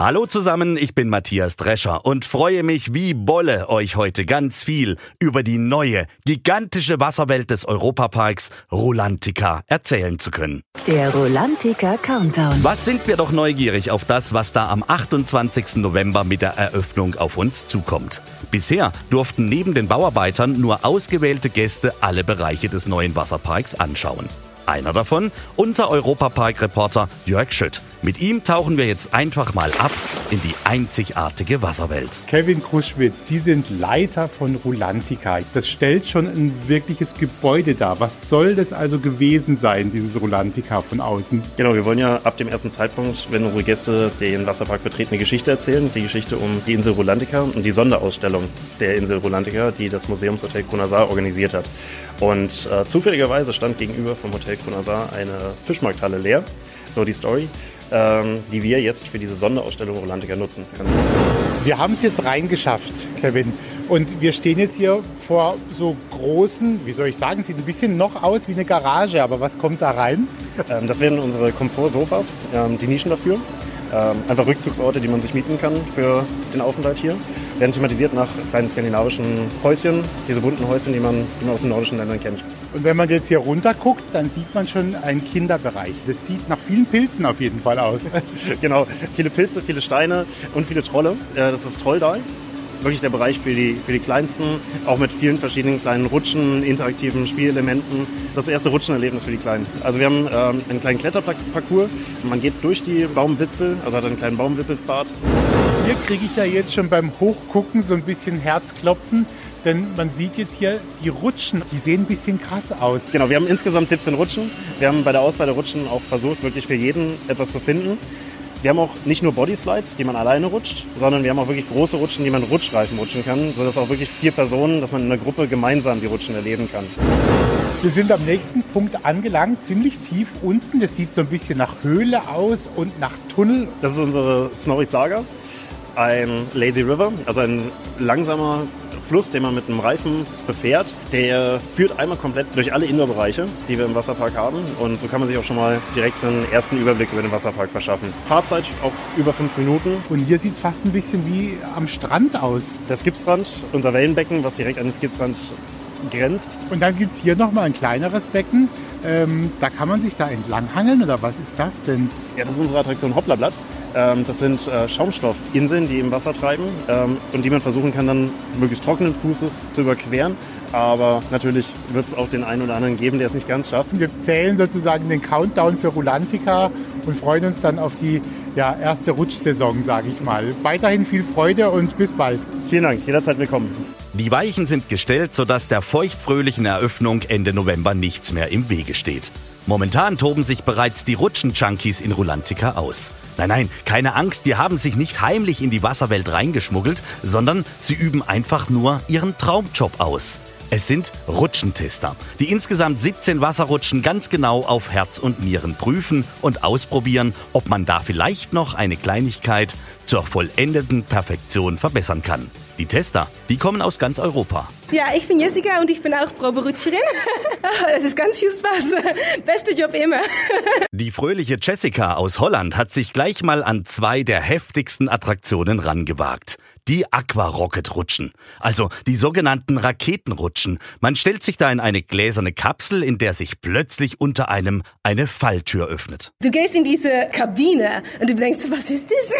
Hallo zusammen, ich bin Matthias Drescher und freue mich wie Bolle, euch heute ganz viel über die neue, gigantische Wasserwelt des Europaparks Rolantica erzählen zu können. Der Rolantica Countdown. Was sind wir doch neugierig auf das, was da am 28. November mit der Eröffnung auf uns zukommt. Bisher durften neben den Bauarbeitern nur ausgewählte Gäste alle Bereiche des neuen Wasserparks anschauen. Einer davon, unser Europapark-Reporter Jörg Schütt. Mit ihm tauchen wir jetzt einfach mal ab in die einzigartige Wasserwelt. Kevin Kruschwitz, Sie sind Leiter von Rulantica. Das stellt schon ein wirkliches Gebäude dar. Was soll das also gewesen sein, dieses Rulantica von außen? Genau, wir wollen ja ab dem ersten Zeitpunkt, wenn unsere Gäste den Wasserpark betreten, eine Geschichte erzählen. Die Geschichte um die Insel Rulantica und die Sonderausstellung der Insel Rulantica, die das Museumshotel Kronasar organisiert hat. Und äh, zufälligerweise stand gegenüber vom Hotel Kronasar eine Fischmarkthalle leer. So die Story die wir jetzt für diese Sonderausstellung Rolantica nutzen können. Wir haben es jetzt reingeschafft, Kevin. Und wir stehen jetzt hier vor so großen, wie soll ich sagen, sieht ein bisschen noch aus wie eine Garage, aber was kommt da rein? Ähm, das werden unsere Komfortsofas, ähm, die Nischen dafür. Ähm, einfach Rückzugsorte, die man sich mieten kann für den Aufenthalt hier. Werden thematisiert nach kleinen skandinavischen Häuschen, diese bunten Häuschen, die man, die man aus den nordischen Ländern kennt. Und wenn man jetzt hier runter guckt, dann sieht man schon einen Kinderbereich. Das sieht nach vielen Pilzen auf jeden Fall aus. genau, viele Pilze, viele Steine und viele Trolle. Äh, das ist Trolldal wirklich der Bereich für die, für die Kleinsten, auch mit vielen verschiedenen kleinen Rutschen, interaktiven Spielelementen. Das erste Rutschenerlebnis für die Kleinen. Also wir haben ähm, einen kleinen Kletterparcours. Man geht durch die Baumwipfel, also hat einen kleinen Baumwipfelpfad. Hier kriege ich ja jetzt schon beim Hochgucken so ein bisschen Herzklopfen. Denn man sieht jetzt hier die Rutschen, die sehen ein bisschen krass aus. Genau, wir haben insgesamt 17 Rutschen. Wir haben bei der Auswahl der Rutschen auch versucht, wirklich für jeden etwas zu finden. Wir haben auch nicht nur Bodyslides, die man alleine rutscht, sondern wir haben auch wirklich große Rutschen, die man Rutschreifen rutschen kann, sodass auch wirklich vier Personen, dass man in einer Gruppe gemeinsam die Rutschen erleben kann. Wir sind am nächsten Punkt angelangt, ziemlich tief unten. Das sieht so ein bisschen nach Höhle aus und nach Tunnel. Das ist unsere Snorri Saga, ein Lazy River, also ein langsamer Fluss, den man mit einem Reifen befährt. Der führt einmal komplett durch alle Indoor-Bereiche, die wir im Wasserpark haben. Und so kann man sich auch schon mal direkt einen ersten Überblick über den Wasserpark verschaffen. Fahrzeit auch über fünf Minuten. Und hier sieht es fast ein bisschen wie am Strand aus. Der Skipstrand, unser Wellenbecken, was direkt an den Skipstrand grenzt. Und dann gibt es hier nochmal ein kleineres Becken. Ähm, da kann man sich da entlanghangeln oder was ist das denn? Ja, das ist unsere Attraktion Hopplerblatt. Ähm, das sind äh, Schaumstoffinseln, die im Wasser treiben ähm, und die man versuchen kann, dann möglichst trockenen Fußes zu überqueren. Aber natürlich wird es auch den einen oder anderen geben, der es nicht ganz schafft. Wir zählen sozusagen den Countdown für Rulantica und freuen uns dann auf die ja, erste Rutschsaison, sage ich mal. Weiterhin viel Freude und bis bald. Vielen Dank, jederzeit willkommen. Die Weichen sind gestellt, sodass der feuchtfröhlichen Eröffnung Ende November nichts mehr im Wege steht. Momentan toben sich bereits die Rutschen-Junkies in Rulantica aus. Nein, nein, keine Angst, die haben sich nicht heimlich in die Wasserwelt reingeschmuggelt, sondern sie üben einfach nur ihren Traumjob aus. Es sind Rutschentester, die insgesamt 17 Wasserrutschen ganz genau auf Herz und Nieren prüfen und ausprobieren, ob man da vielleicht noch eine Kleinigkeit zur vollendeten Perfektion verbessern kann. Die Tester, die kommen aus ganz Europa. Ja, ich bin Jessica und ich bin auch Proberutscherin. Es ist ganz viel Spaß. Beste Job immer. Die fröhliche Jessica aus Holland hat sich gleich mal an zwei der heftigsten Attraktionen rangewagt. Die Aquarocket-Rutschen. Also die sogenannten Raketenrutschen. Man stellt sich da in eine gläserne Kapsel, in der sich plötzlich unter einem eine Falltür öffnet. Du gehst in diese Kabine und du denkst, was ist das?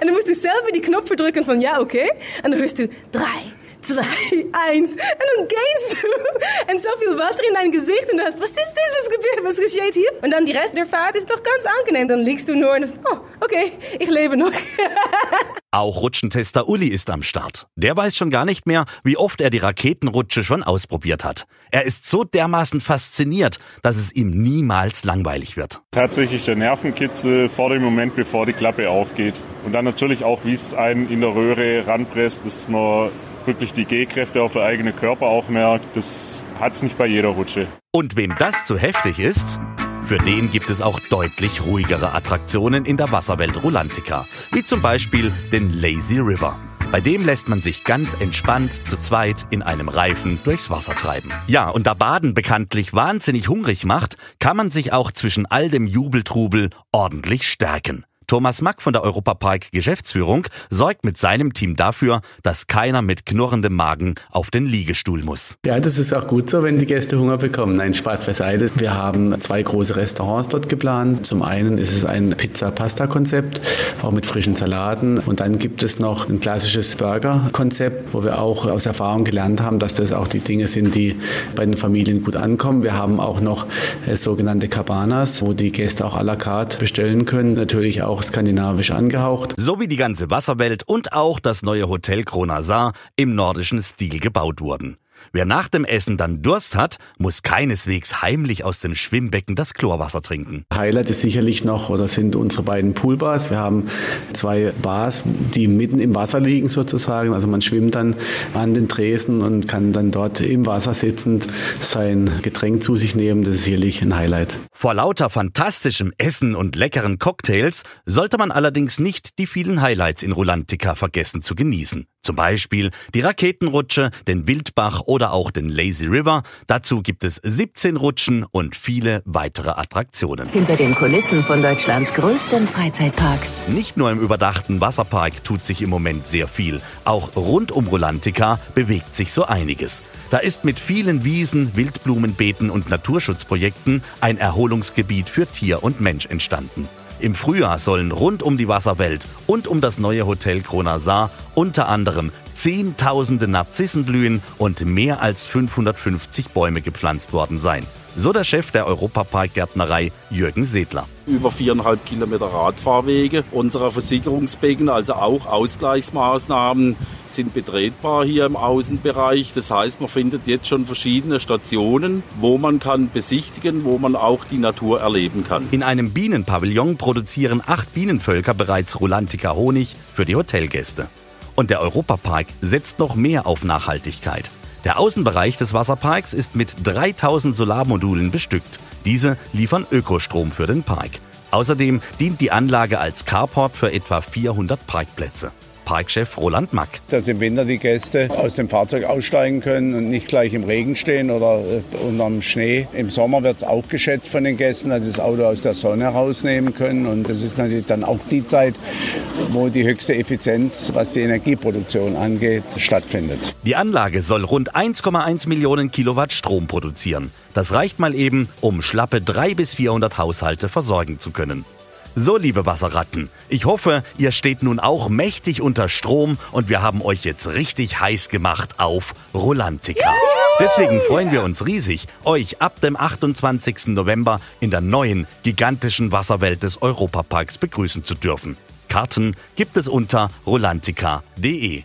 Und dann musst du selber die Knöpfe drücken von ja, okay. Und dann hörst du drei, zwei, eins. Und dann gehst du. Und so viel Wasser in dein Gesicht und du hast, was ist das, was, gebeurt, was geschieht hier? Und dann die Rest der Fahrt ist doch ganz angenehm. Dann liegst du nur und sagst, oh, okay, ich lebe noch. Auch Rutschentester Uli ist am Start. Der weiß schon gar nicht mehr, wie oft er die Raketenrutsche schon ausprobiert hat. Er ist so dermaßen fasziniert, dass es ihm niemals langweilig wird. Tatsächlich der Nervenkitzel vor dem Moment, bevor die Klappe aufgeht. Und dann natürlich auch, wie es einen in der Röhre ranpresst, dass man wirklich die G-Kräfte auf der eigenen Körper auch merkt. Das hat es nicht bei jeder Rutsche. Und wem das zu heftig ist, für den gibt es auch deutlich ruhigere Attraktionen in der Wasserwelt Rulantica, wie zum Beispiel den Lazy River. Bei dem lässt man sich ganz entspannt zu zweit in einem Reifen durchs Wasser treiben. Ja, und da Baden bekanntlich wahnsinnig hungrig macht, kann man sich auch zwischen all dem Jubeltrubel ordentlich stärken. Thomas Mack von der Europapark Geschäftsführung sorgt mit seinem Team dafür, dass keiner mit knurrendem Magen auf den Liegestuhl muss. Ja, das ist auch gut so, wenn die Gäste Hunger bekommen. Nein, Spaß beiseite. Wir haben zwei große Restaurants dort geplant. Zum einen ist es ein Pizza-Pasta-Konzept, auch mit frischen Salaten. Und dann gibt es noch ein klassisches Burger-Konzept, wo wir auch aus Erfahrung gelernt haben, dass das auch die Dinge sind, die bei den Familien gut ankommen. Wir haben auch noch äh, sogenannte Cabanas, wo die Gäste auch à la carte bestellen können. Natürlich auch auch skandinavisch angehaucht. So wie die ganze Wasserwelt und auch das neue Hotel Kronasar im nordischen Stil gebaut wurden. Wer nach dem Essen dann Durst hat, muss keineswegs heimlich aus dem Schwimmbecken das Chlorwasser trinken. Highlight ist sicherlich noch oder sind unsere beiden Poolbars. Wir haben zwei Bars, die mitten im Wasser liegen sozusagen. Also man schwimmt dann an den Tresen und kann dann dort im Wasser sitzend sein Getränk zu sich nehmen. Das ist sicherlich ein Highlight. Vor lauter fantastischem Essen und leckeren Cocktails sollte man allerdings nicht die vielen Highlights in Rulantica vergessen zu genießen. Zum Beispiel die Raketenrutsche, den Wildbach oder auch den Lazy River. Dazu gibt es 17 Rutschen und viele weitere Attraktionen. Hinter den Kulissen von Deutschlands größtem Freizeitpark. Nicht nur im überdachten Wasserpark tut sich im Moment sehr viel. Auch rund um Rolantica bewegt sich so einiges. Da ist mit vielen Wiesen, Wildblumenbeeten und Naturschutzprojekten ein Erholungsgebiet für Tier und Mensch entstanden. Im Frühjahr sollen rund um die Wasserwelt und um das neue Hotel Kronasar unter anderem Zehntausende Narzissen blühen und mehr als 550 Bäume gepflanzt worden sein. So der Chef der Europapark-Gärtnerei Jürgen Sedler. Über viereinhalb Kilometer Radfahrwege, unsere Versicherungsbecken, also auch Ausgleichsmaßnahmen sind betretbar hier im Außenbereich. Das heißt, man findet jetzt schon verschiedene Stationen, wo man kann besichtigen, wo man auch die Natur erleben kann. In einem Bienenpavillon produzieren acht Bienenvölker bereits Rulantica Honig für die Hotelgäste. Und der Europapark setzt noch mehr auf Nachhaltigkeit. Der Außenbereich des Wasserparks ist mit 3000 Solarmodulen bestückt. Diese liefern Ökostrom für den Park. Außerdem dient die Anlage als Carport für etwa 400 Parkplätze. Parkchef Roland Mack. Dass im Winter die Gäste aus dem Fahrzeug aussteigen können und nicht gleich im Regen stehen oder äh, unterm Schnee. Im Sommer wird es auch geschätzt von den Gästen, dass sie das Auto aus der Sonne herausnehmen können. Und das ist natürlich dann auch die Zeit, wo die höchste Effizienz, was die Energieproduktion angeht, stattfindet. Die Anlage soll rund 1,1 Millionen Kilowatt Strom produzieren. Das reicht mal eben, um schlappe 300 bis 400 Haushalte versorgen zu können. So, liebe Wasserratten, ich hoffe, ihr steht nun auch mächtig unter Strom und wir haben euch jetzt richtig heiß gemacht auf Rolantica. Deswegen freuen wir uns riesig, euch ab dem 28. November in der neuen, gigantischen Wasserwelt des Europaparks begrüßen zu dürfen. Karten gibt es unter rolantica.de.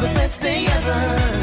The best day ever.